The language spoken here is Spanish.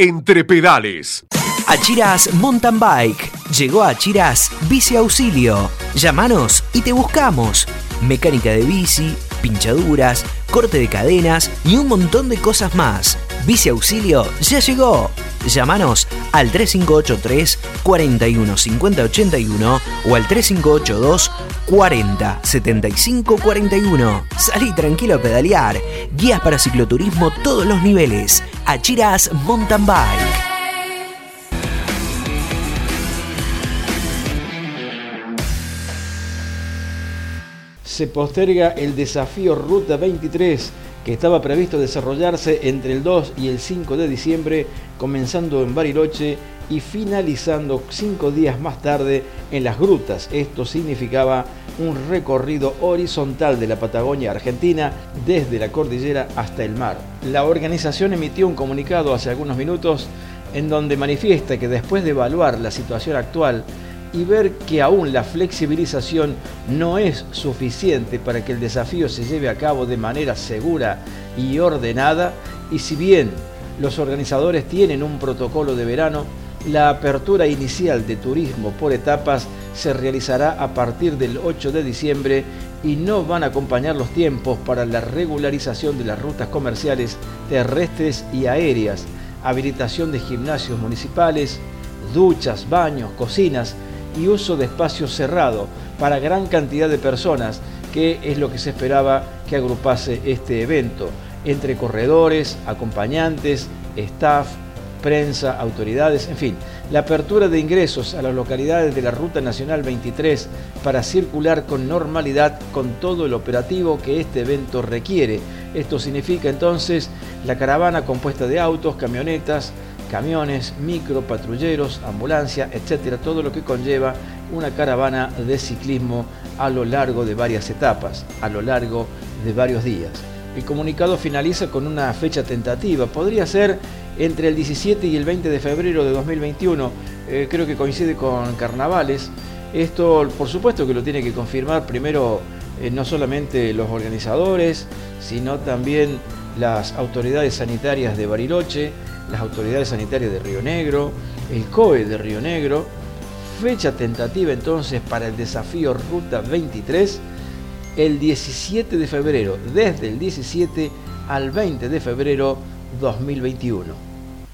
Entre pedales. Achiras Mountain Bike. Llegó a Achiras Bici Auxilio. Llámanos y te buscamos. Mecánica de bici, pinchaduras, corte de cadenas y un montón de cosas más. Bici Auxilio ya llegó. Llámanos al 3583 41 50 81 o al 3582 40 75 41. Salí tranquilo a pedalear. Guías para cicloturismo todos los niveles. Achiras Mountain Bike. se posterga el desafío Ruta 23 estaba previsto desarrollarse entre el 2 y el 5 de diciembre, comenzando en Bariloche y finalizando cinco días más tarde en las grutas. Esto significaba un recorrido horizontal de la Patagonia Argentina desde la cordillera hasta el mar. La organización emitió un comunicado hace algunos minutos en donde manifiesta que después de evaluar la situación actual y ver que aún la flexibilización no es suficiente para que el desafío se lleve a cabo de manera segura y ordenada, y si bien los organizadores tienen un protocolo de verano, la apertura inicial de turismo por etapas se realizará a partir del 8 de diciembre y no van a acompañar los tiempos para la regularización de las rutas comerciales terrestres y aéreas, habilitación de gimnasios municipales, duchas, baños, cocinas, y uso de espacio cerrado para gran cantidad de personas, que es lo que se esperaba que agrupase este evento, entre corredores, acompañantes, staff, prensa, autoridades, en fin, la apertura de ingresos a las localidades de la Ruta Nacional 23 para circular con normalidad con todo el operativo que este evento requiere. Esto significa entonces la caravana compuesta de autos, camionetas, camiones, micro, patrulleros, ambulancia, etcétera, todo lo que conlleva una caravana de ciclismo a lo largo de varias etapas, a lo largo de varios días. El comunicado finaliza con una fecha tentativa, podría ser entre el 17 y el 20 de febrero de 2021, eh, creo que coincide con carnavales. Esto, por supuesto, que lo tiene que confirmar primero eh, no solamente los organizadores, sino también las autoridades sanitarias de Bariloche, las autoridades sanitarias de Río Negro, el COE de Río Negro. Fecha tentativa entonces para el desafío Ruta 23 el 17 de febrero, desde el 17 al 20 de febrero 2021.